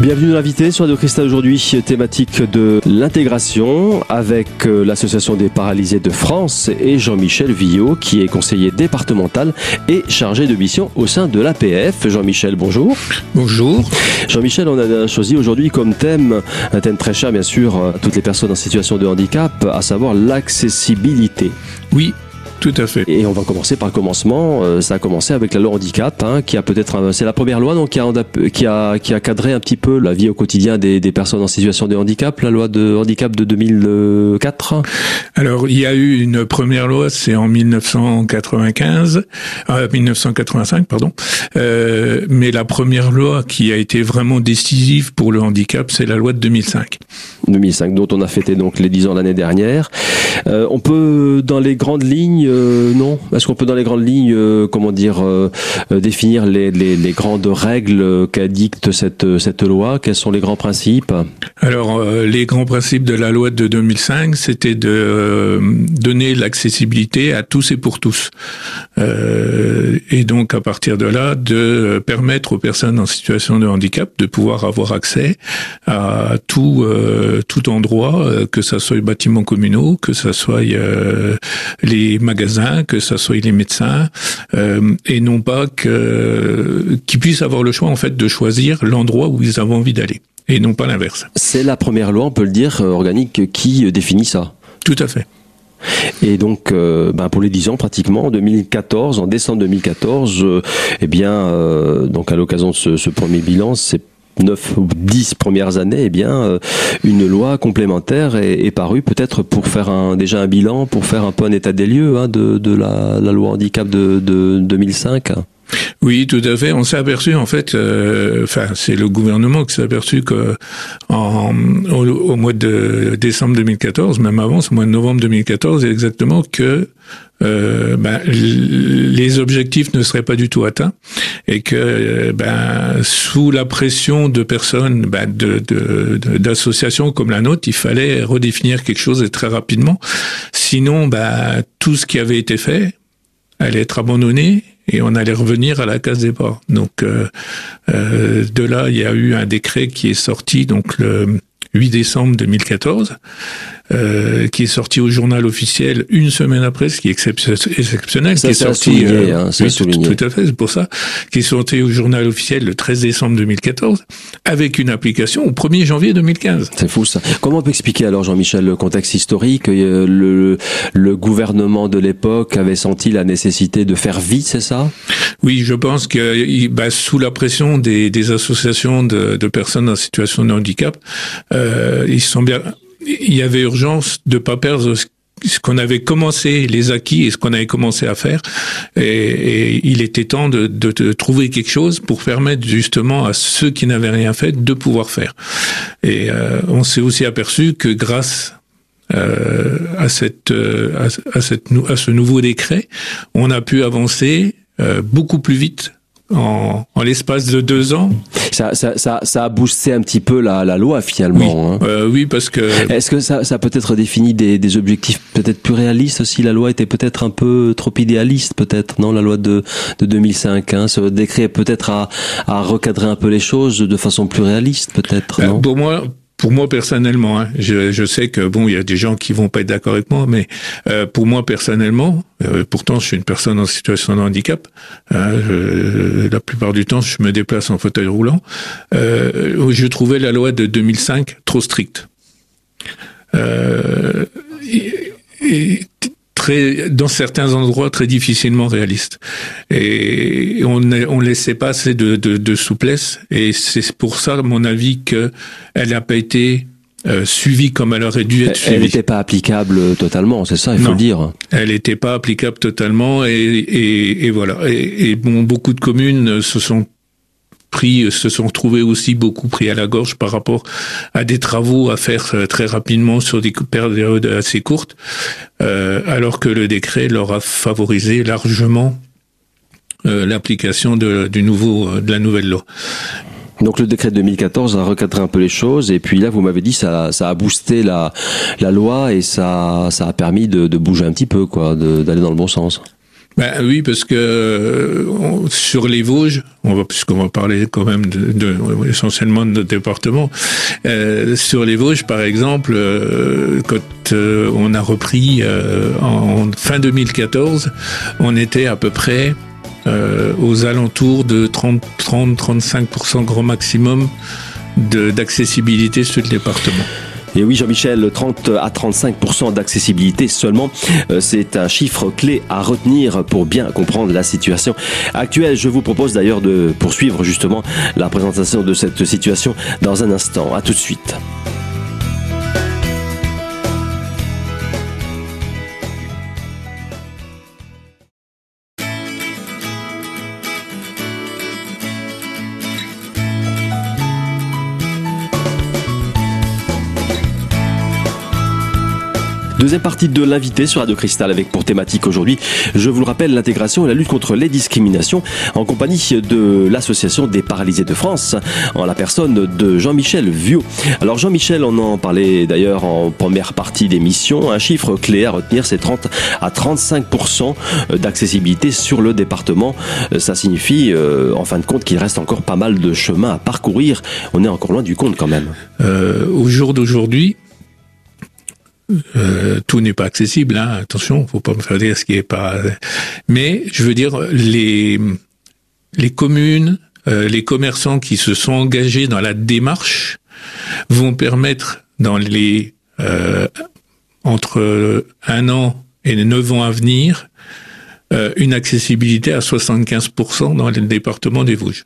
Bienvenue l'invité sur Radio Cristal aujourd'hui, thématique de l'intégration avec euh, l'Association des paralysés de France et Jean-Michel Villot qui est conseiller départemental et chargé de mission au sein de l'APF. Jean-Michel, bonjour. Bonjour. Jean-Michel, on a choisi aujourd'hui comme thème, un thème très cher bien sûr à toutes les personnes en situation de handicap, à savoir l'accessibilité. Oui, tout à fait. Et on va commencer par le commencement. Euh, ça a commencé avec la loi handicap, hein, qui a peut-être, c'est la première loi donc qui a, qui a qui a cadré un petit peu la vie au quotidien des, des personnes en situation de handicap. La loi de handicap de 2004. Alors il y a eu une première loi, c'est en 1995, euh, 1985 pardon. Euh, mais la première loi qui a été vraiment décisive pour le handicap, c'est la loi de 2005. 2005, dont on a fêté donc les 10 ans l'année dernière. Euh, on peut, dans les grandes lignes, euh, non. Est-ce qu'on peut, dans les grandes lignes, euh, comment dire, euh, définir les, grandes règles qu'addicte cette, cette loi? Quels sont les grands principes? Alors, les grands principes de la loi de 2005, c'était de donner l'accessibilité à tous et pour tous. et donc, à partir de là, de permettre aux personnes en situation de handicap de pouvoir avoir accès à tout tout endroit, que ça soit les bâtiments communaux, que ça soit les magasins, que ça soit les médecins, euh, et non pas que qu'ils puissent avoir le choix en fait de choisir l'endroit où ils ont envie d'aller, et non pas l'inverse. C'est la première loi, on peut le dire, organique qui définit ça. Tout à fait. Et donc, euh, ben pour les 10 ans pratiquement, en 2014, en décembre 2014, euh, eh bien, euh, donc à l'occasion de ce, ce premier bilan, c'est 9 ou 10 premières années, eh bien, euh, une loi complémentaire est, parue peut-être pour faire un, déjà un bilan, pour faire un peu un état des lieux hein, de, la, loi handicap de, de 2005. Oui, tout à fait. On s'est aperçu en fait, euh, enfin c'est le gouvernement qui s'est aperçu que en, au, au, mois de décembre 2014, même avant, ce mois de novembre 2014, exactement que euh, ben, les objectifs ne seraient pas du tout atteints et que ben, sous la pression de personnes, ben, d'associations comme la nôtre, il fallait redéfinir quelque chose très rapidement. Sinon, ben, tout ce qui avait été fait allait être abandonné et on allait revenir à la case départ. Donc euh, euh, de là, il y a eu un décret qui est sorti donc le 8 décembre 2014 euh, qui est sorti au journal officiel une semaine après, ce qui est exceptionnel, ça, qui est sorti euh, hein, oui, tout, tout, à fait, c'est pour ça, qui est sorti au journal officiel le 13 décembre 2014, avec une application au 1er janvier 2015. C'est fou ça. Comment on peut expliquer alors, Jean-Michel, le contexte historique euh, le, le gouvernement de l'époque avait senti la nécessité de faire vite, c'est ça? Oui, je pense que bah, sous la pression des, des associations de, de, personnes en situation de handicap, euh, ils sont bien il y avait urgence de pas perdre ce qu'on avait commencé, les acquis et ce qu'on avait commencé à faire. Et, il était temps de, trouver quelque chose pour permettre justement à ceux qui n'avaient rien fait de pouvoir faire. Et euh, on s'est aussi aperçu que grâce euh, à, cette, euh, à, ce nouveau décret, on a pu avancer beaucoup plus vite en, en l'espace de deux ans. Ça, ça, ça, ça, a boosté un petit peu la, la loi finalement. Oui, hein. euh, oui parce que. Est-ce que ça, ça peut-être défini des, des objectifs peut-être plus réalistes aussi? La loi était peut-être un peu trop idéaliste, peut-être non? La loi de, de 2005, hein, ce décret peut-être à, à recadrer un peu les choses de façon plus réaliste, peut-être. Ben, pour moi, pour moi personnellement, hein, je, je, sais que bon, il y a des gens qui vont pas être d'accord avec moi, mais euh, pour moi personnellement, euh, pourtant je suis une personne en situation de handicap. Hein, la plupart du temps, je me déplace en fauteuil roulant. Euh, je trouvais la loi de 2005 trop stricte. Euh, et, et, très, dans certains endroits très difficilement réaliste. Et on on laissait pas assez de, de, de souplesse. Et c'est pour ça, à mon avis, que elle n'a pas été euh, suivie comme elle aurait dû être suivie. Elle n'était pas applicable totalement, c'est ça, il faut non, le dire. Elle n'était pas applicable totalement, et, et, et voilà. Et, et, bon, beaucoup de communes se sont pris, se sont trouvés aussi beaucoup pris à la gorge par rapport à des travaux à faire très rapidement sur des périodes assez courtes, euh, alors que le décret leur a favorisé largement euh, l'application de, du nouveau, de la nouvelle loi. Donc le décret de 2014 a recadré un peu les choses et puis là vous m'avez dit ça ça a boosté la la loi et ça ça a permis de, de bouger un petit peu quoi d'aller dans le bon sens. Ben oui, parce que euh, sur les Vosges, on va puisqu'on va parler quand même de, de essentiellement de notre département. Euh, sur les Vosges, par exemple, euh, quand euh, on a repris euh, en fin 2014, on était à peu près aux alentours de 30-35% grand maximum d'accessibilité sur le département. Et oui, Jean-Michel, 30 à 35% d'accessibilité seulement, euh, c'est un chiffre clé à retenir pour bien comprendre la situation actuelle. Je vous propose d'ailleurs de poursuivre justement la présentation de cette situation dans un instant. À tout de suite. Deuxième partie de l'invité sur Radio Cristal avec pour thématique aujourd'hui, je vous le rappelle, l'intégration et la lutte contre les discriminations en compagnie de l'Association des paralysés de France en la personne de Jean-Michel Vieux. Alors Jean-Michel, on en parlait d'ailleurs en première partie d'émission, un chiffre clé à retenir, c'est 30 à 35% d'accessibilité sur le département. Ça signifie euh, en fin de compte qu'il reste encore pas mal de chemin à parcourir. On est encore loin du compte quand même. Euh, au jour d'aujourd'hui, euh, tout n'est pas accessible, hein. attention, faut pas me faire dire ce qui est pas. Mais je veux dire les les communes, euh, les commerçants qui se sont engagés dans la démarche vont permettre dans les euh, entre un an et neuf ans à venir euh, une accessibilité à 75% dans le département des Vosges.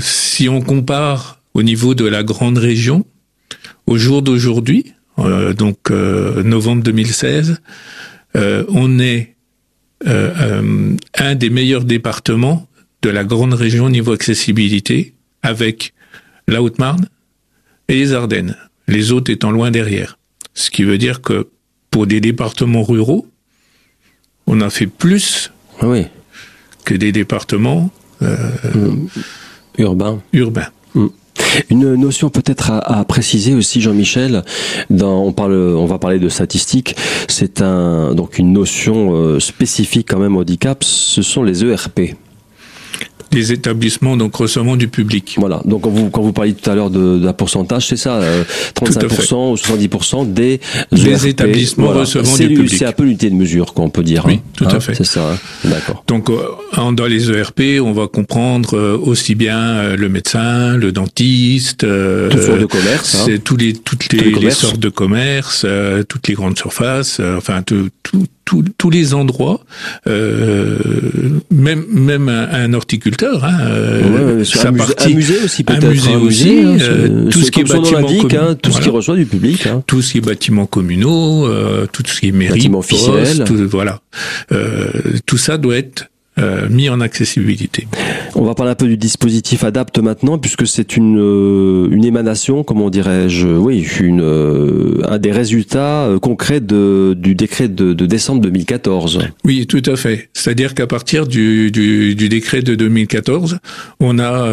si on compare au niveau de la grande région, au jour d'aujourd'hui, euh, donc euh, novembre 2016, euh, on est un des meilleurs départements de la grande région au niveau accessibilité, avec la Haute-Marne et les Ardennes, les autres étant loin derrière. Ce qui veut dire que pour des départements ruraux, on a fait plus ah oui. que des départements euh, urbains. urbains. Mm. Une notion peut-être à, préciser aussi, Jean-Michel. On parle, on va parler de statistiques. C'est un donc une notion euh, spécifique quand même au handicap. Ce sont les ERP des établissements donc recevant du public. Voilà. Donc quand vous quand vous parliez tout à l'heure d'un pourcentage, c'est ça, 35% euh, ou 70% des, des établissements recevant du public. C'est un peu l'unité de mesure qu'on peut dire. Oui, hein. tout à hein, fait. C'est ça. Hein. D'accord. Donc euh, dans les ERP, on va comprendre euh, aussi bien le médecin, le dentiste, toutes sortes de commerce, c'est tous les toutes les, les, sortes de commerce, toutes les grandes surfaces, enfin tout, tout tous les endroits, euh, même même un, horticulteur, hein, euh, un, musée, aussi peut-être, un musée aussi, hein, euh, tout ce qui est bâtiment hein, tout ce qui reçoit du public, hein. tout ce qui est bâtiments communaux, euh, tout ce qui est mairie, bâtiments officiels, voilà, tout ça doit être euh, mis en accessibilité. On va parler un peu du dispositif Adapt maintenant, puisque c'est une, euh, émanation, comment dirais-je, oui, une, euh, un des résultats concrets du décret de, décembre 2014. Oui, tout à fait. C'est-à-dire qu'à partir du, du, décret de 2014, on a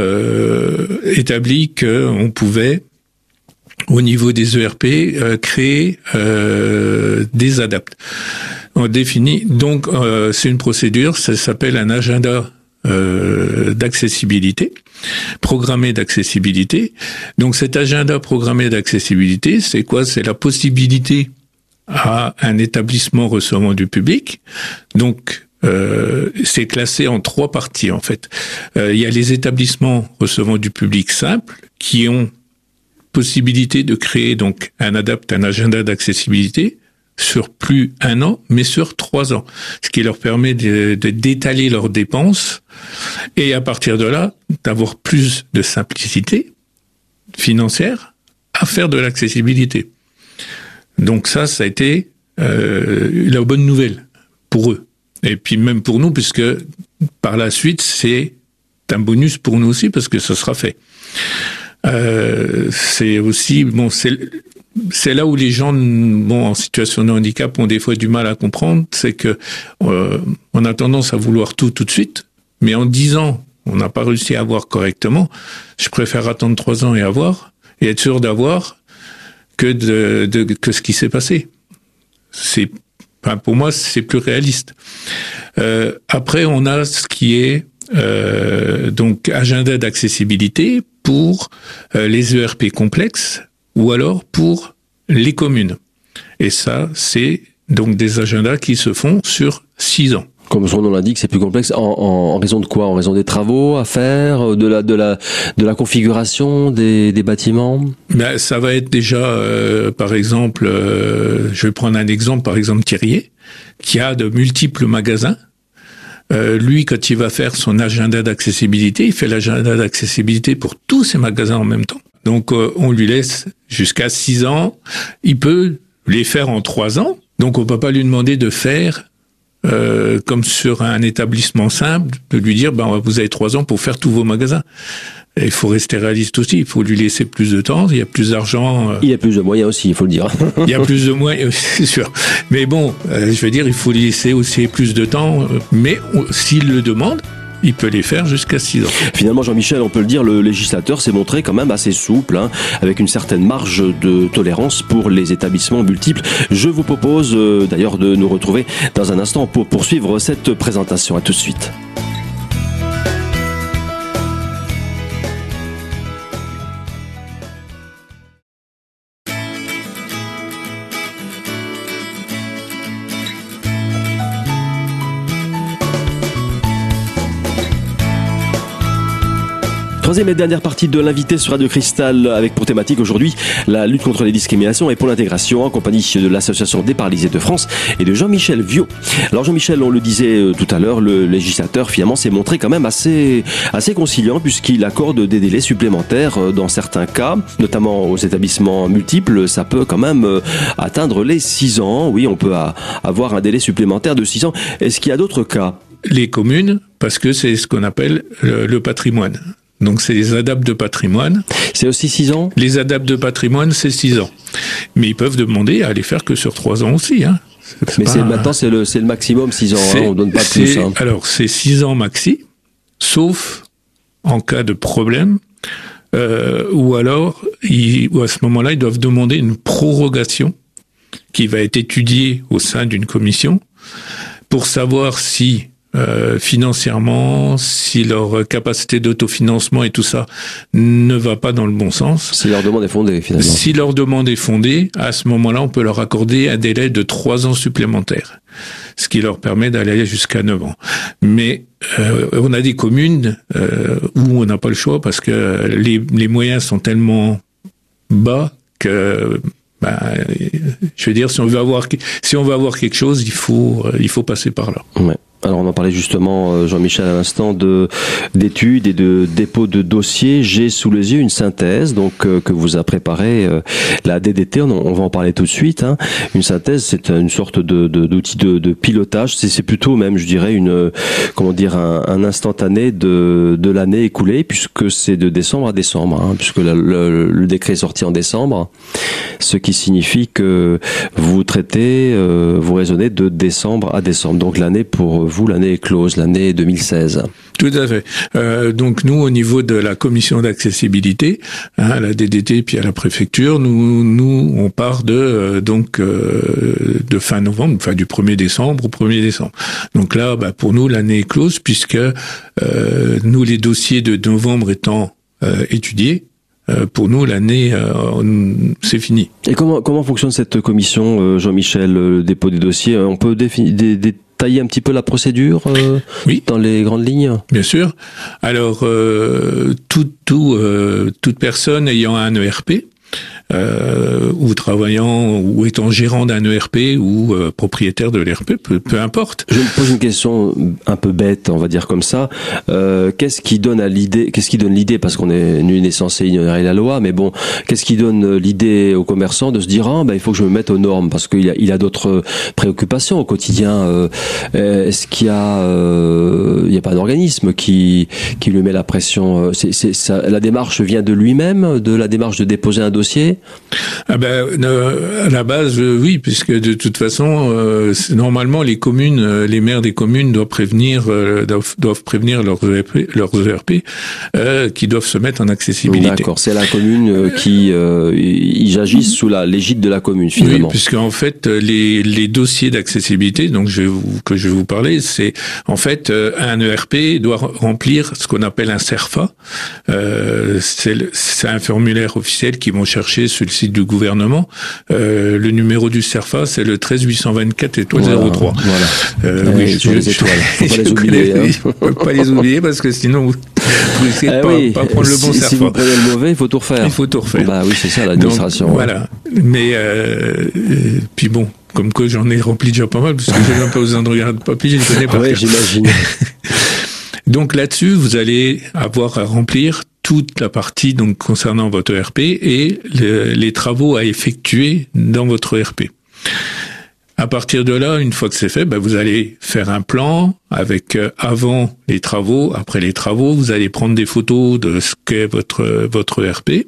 établi qu'on pouvait au niveau des ERP, créer des adaptes. On définit donc euh, c'est une procédure, ça s'appelle un agenda euh, d'accessibilité, programmé d'accessibilité. Donc cet agenda programmé d'accessibilité, c'est quoi? C'est la possibilité à un établissement recevant du public. Donc euh, c'est classé en trois parties en fait. Euh, il y a les établissements recevant du public simple qui ont possibilité de créer donc un un agenda d'accessibilité sur plus un an, mais sur trois ans, ce qui leur permet de, d'étaler leurs dépenses et à partir de là d'avoir plus de simplicité financière à faire de l'accessibilité. Donc ça, ça a été euh, la bonne nouvelle pour eux et puis même pour nous, puisque par la suite c'est un bonus pour nous aussi parce que ça sera fait. Euh, c'est aussi bon, c'est c'est là où les gens bon, en situation de handicap ont des fois du mal à comprendre, c'est que euh, on a tendance à vouloir tout tout de suite, mais en dix ans, on n'a pas réussi à avoir correctement. Je préfère attendre trois ans et avoir et être sûr d'avoir que de, de, que ce qui s'est passé. C'est Enfin, pour moi, c'est plus réaliste. Euh, après, on a ce qui est euh, donc agenda d'accessibilité pour euh, les ERP complexes ou alors pour les communes. Et ça, c'est donc des agendas qui se font sur six ans. Comme son nom l'indique, c'est plus complexe. En, en, raison de quoi? En raison des travaux à faire, de la de la de la configuration des, des bâtiments? Ben, ça va être déjà, euh, par exemple, euh, je vais prendre un exemple, par exemple Thierry, qui a de multiples magasins. Euh, lui, quand il va faire son agenda d'accessibilité, il fait l'agenda d'accessibilité pour tous ses magasins en même temps. Donc, on lui laisse jusqu'à six ans. Il peut les faire en trois ans. Donc, on peut pas lui demander de faire euh, comme sur un établissement simple, de lui dire, ben, vous avez trois ans pour faire tous vos magasins. il faut rester réaliste aussi. Il faut lui laisser plus de temps. Il y a plus d'argent. Euh. Il y a plus de moyens aussi, il faut le dire. il y a plus de moyens, c'est sûr. Mais bon, euh, je veux dire, il faut lui laisser aussi plus de temps. Mais s'il le demande, il peut les faire jusqu'à 6 ans. Finalement, Jean-Michel, on peut le dire, le législateur s'est montré quand même assez souple, hein, avec une certaine marge de tolérance pour les établissements multiples. Je vous propose euh, d'ailleurs de nous retrouver dans un instant pour poursuivre cette présentation. À tout de suite. Troisième et dernière partie de l'invité sur Radio Cristal avec pour thématique aujourd'hui la lutte contre les discriminations et pour l'intégration en compagnie de l'association des paralysés de France et de Jean-Michel Viau. Alors Jean-Michel, on le disait euh, tout à l'heure, le législateur finalement s'est montré quand même assez assez conciliant puisqu'il accorde des délais supplémentaires euh, dans certains cas, notamment aux établissements multiples, ça peut quand même euh, atteindre les 6 ans. Oui, on peut avoir un délai supplémentaire de 6 ans. Est-ce qu'il y a d'autres cas? Les communes, parce que c'est ce qu'on appelle le patrimoine. Donc c'est les adaptes de patrimoine. C'est aussi 6 ans? Les adaptes de patrimoine, c'est 6 ans. Mais ils peuvent demander à les faire que sur 3 ans aussi. Hein. Mais maintenant, c'est le, le maximum 6 ans, hein, on donne pas plus. Hein. Alors c'est 6 ans maxi, sauf en cas de problème, euh, ou alors ils, ou à ce moment-là, ils doivent demander une prorogation qui va être étudiée au sein d'une commission pour savoir si euh, financièrement, si leur capacité d'autofinancement et tout ça ne va pas dans le bon sens. Si leur demande est fondée, finalement. Si leur demande est fondée, à ce moment-là, on peut leur accorder un délai de trois ans supplémentaires, ce qui leur permet d'aller jusqu'à neuf ans. Mais euh, on a des communes euh, où on n'a pas le choix parce que les, les moyens sont tellement bas que ben, je veux dire, si on veut avoir, si on veut avoir quelque chose, il faut, il faut passer par là. Ouais. Alors on en parlait justement, euh, Jean-Michel, à l'instant, de d'études et de dépôts de dossiers. J'ai sous les yeux une synthèse donc euh, que vous a préparé euh, la DDT. On, va en parler tout de suite. Hein. Une synthèse, c'est une sorte de d'outil de, de, pilotage. C'est plutôt même, je dirais, une comment dire, un, un instantané de de l'année écoulée, puisque c'est de décembre à décembre, hein, puisque le, le, décret est sorti en décembre, ce qui signifie que vous traitez, vous raisonnez de décembre à décembre. Donc l'année pour vous, l'année est close, l'année 2016. Tout à fait. Euh, donc nous, au niveau de la commission d'accessibilité, hein, à la DDT puis à la préfecture, nous, nous, on part de euh, donc euh, de fin novembre, enfin du 1er décembre au 1er décembre. Donc là, bah, pour nous, l'année est close puisque nous, les dossiers de novembre étant étudiés, pour nous, l'année, c'est fini. Et comment comment fonctionne cette commission, Jean-Michel, le dépôt des dossiers? On peut définir des tailler un petit peu la procédure euh, oui. dans les grandes lignes? Bien sûr. Alors, euh, tout, tout, euh, toute personne ayant un ERP euh, ou travaillant ou étant gérant d'un ERP ou euh, propriétaire de l'ERP, peu, peu, importe. Je me pose une question un peu bête, on va dire comme ça. Euh, qu'est-ce qui donne à l'idée Qu'est-ce qui donne l'idée Parce qu'on est nul n'est censé ignorer la loi, mais bon, qu'est-ce qui donne l'idée aux commerçants de se dire ah ben il faut que je me mette aux normes parce qu'il a il a d'autres préoccupations au quotidien. Euh, est-ce qu'il y a il y a pas d'organisme qui qui lui met la pression C'est c'est la démarche vient de lui-même, de la démarche de déposer un dossier? Ah ben, À la base, oui, puisque de toute façon, normalement, les communes, les maires des communes doivent prévenir, doivent, doivent, prévenir leurs ERP, leurs ERP qui doivent se mettre en accessibilité. D'accord, c'est la commune qui ils agissent sous la l'égide de la commune finalement. Oui, puisque en fait, les, les dossiers d'accessibilité, donc je vais vous, que je vais vous parler, c'est en fait un ERP doit remplir ce qu'on appelle un CERFA. Euh, c'est un formulaire officiel qu'ils vont chercher sur le site du gouvernement. Euh, le numéro du CERFA, c'est le 13 824 étoile 03. Voilà. Euh, oui, je, les étoiles. Faut pas les oublier. Hein. Faut pas les oublier parce que sinon vous, risquez de ah pas, pas, prendre le bon CERFA. Si vous prenez le mauvais, il faut tout refaire. Il faut tout refaire. Bah oui, c'est ça l'administration. Voilà. Mais euh, puis bon, comme que j'en ai rempli déjà pas mal, parce que j'ai même pas besoin de regarder de papier, je connais pas. Oui, j'imagine. Donc là-dessus, vous allez avoir à remplir toute la partie donc concernant votre ERP et les travaux à effectuer dans votre ERP. À partir de là, une fois que c'est fait, ben vous allez faire un plan avec euh, avant les travaux, après les travaux, vous allez prendre des photos de ce qu'est votre votre ERP.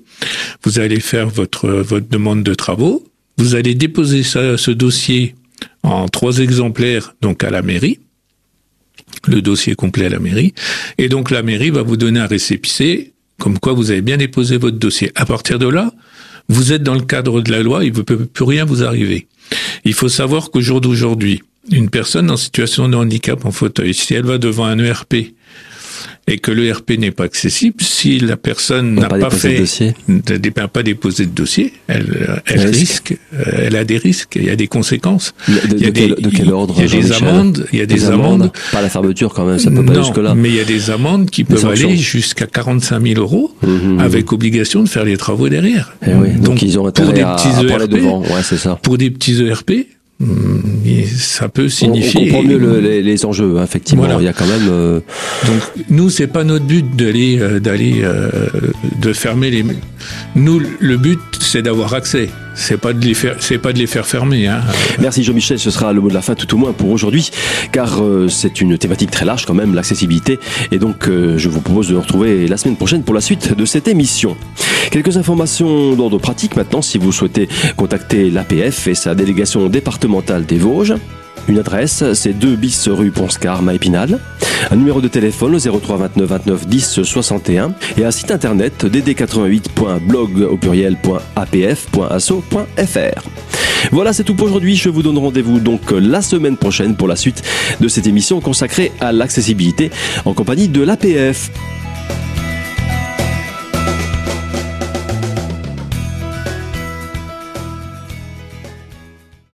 Vous allez faire votre votre demande de travaux. Vous allez déposer ce dossier en trois exemplaires donc à la mairie le dossier complet à la mairie. Et donc la mairie va vous donner un récépissé comme quoi vous avez bien déposé votre dossier. À partir de là, vous êtes dans le cadre de la loi, il ne peut plus rien vous arriver. Il faut savoir qu'au jour d'aujourd'hui, une personne en situation de handicap en fauteuil, si elle va devant un ERP et que l'ERP n'est pas accessible, si la personne n'a pas, fait, n'a pas déposé de dossier, elle, elle risque, euh, elle a des risques, il y a des conséquences. De, il y a des, de quel ordre Il y a des amendes, il y a des, amendes. Pas la fermeture quand même, ça peut pas jusque là. Mais il y a des amendes qui peuvent aller jusqu'à 45 000 euros mhm. avec obligation de faire les travaux derrière. Eh oui, donc, ils ont pour des petits ERP, devant. Ouais, c'est ça. Pour des petits ERP, Hmm, ça peut signifier. On, comprend mieux les, enjeux, hein, effectivement. Il y a quand même. Euh, Donc nous, c'est pas notre but d'aller euh, d'aller euh, de fermer les. Nous, le but, c'est d'avoir accès. C'est pas de les faire, c'est pas de les faire fermer. Hein. Merci Jean-Michel, ce sera le mot de la fin tout au moins pour aujourd'hui, car c'est une thématique très large quand même, l'accessibilité. Et donc, je vous propose de nous retrouver la semaine prochaine pour la suite de cette émission. Quelques informations d'ordre pratique maintenant, si vous souhaitez contacter l'APF et sa délégation départementale des Vosges. Une adresse, c'est 2 bis rue Ponscar, Épinal. Un numéro de téléphone, 03 29 29 10 61. Et un site internet, dd88.blog au pluriel.apf.asso.fr. Voilà, c'est tout pour aujourd'hui. Je vous donne rendez-vous donc la semaine prochaine pour la suite de cette émission consacrée à l'accessibilité en compagnie de l'APF.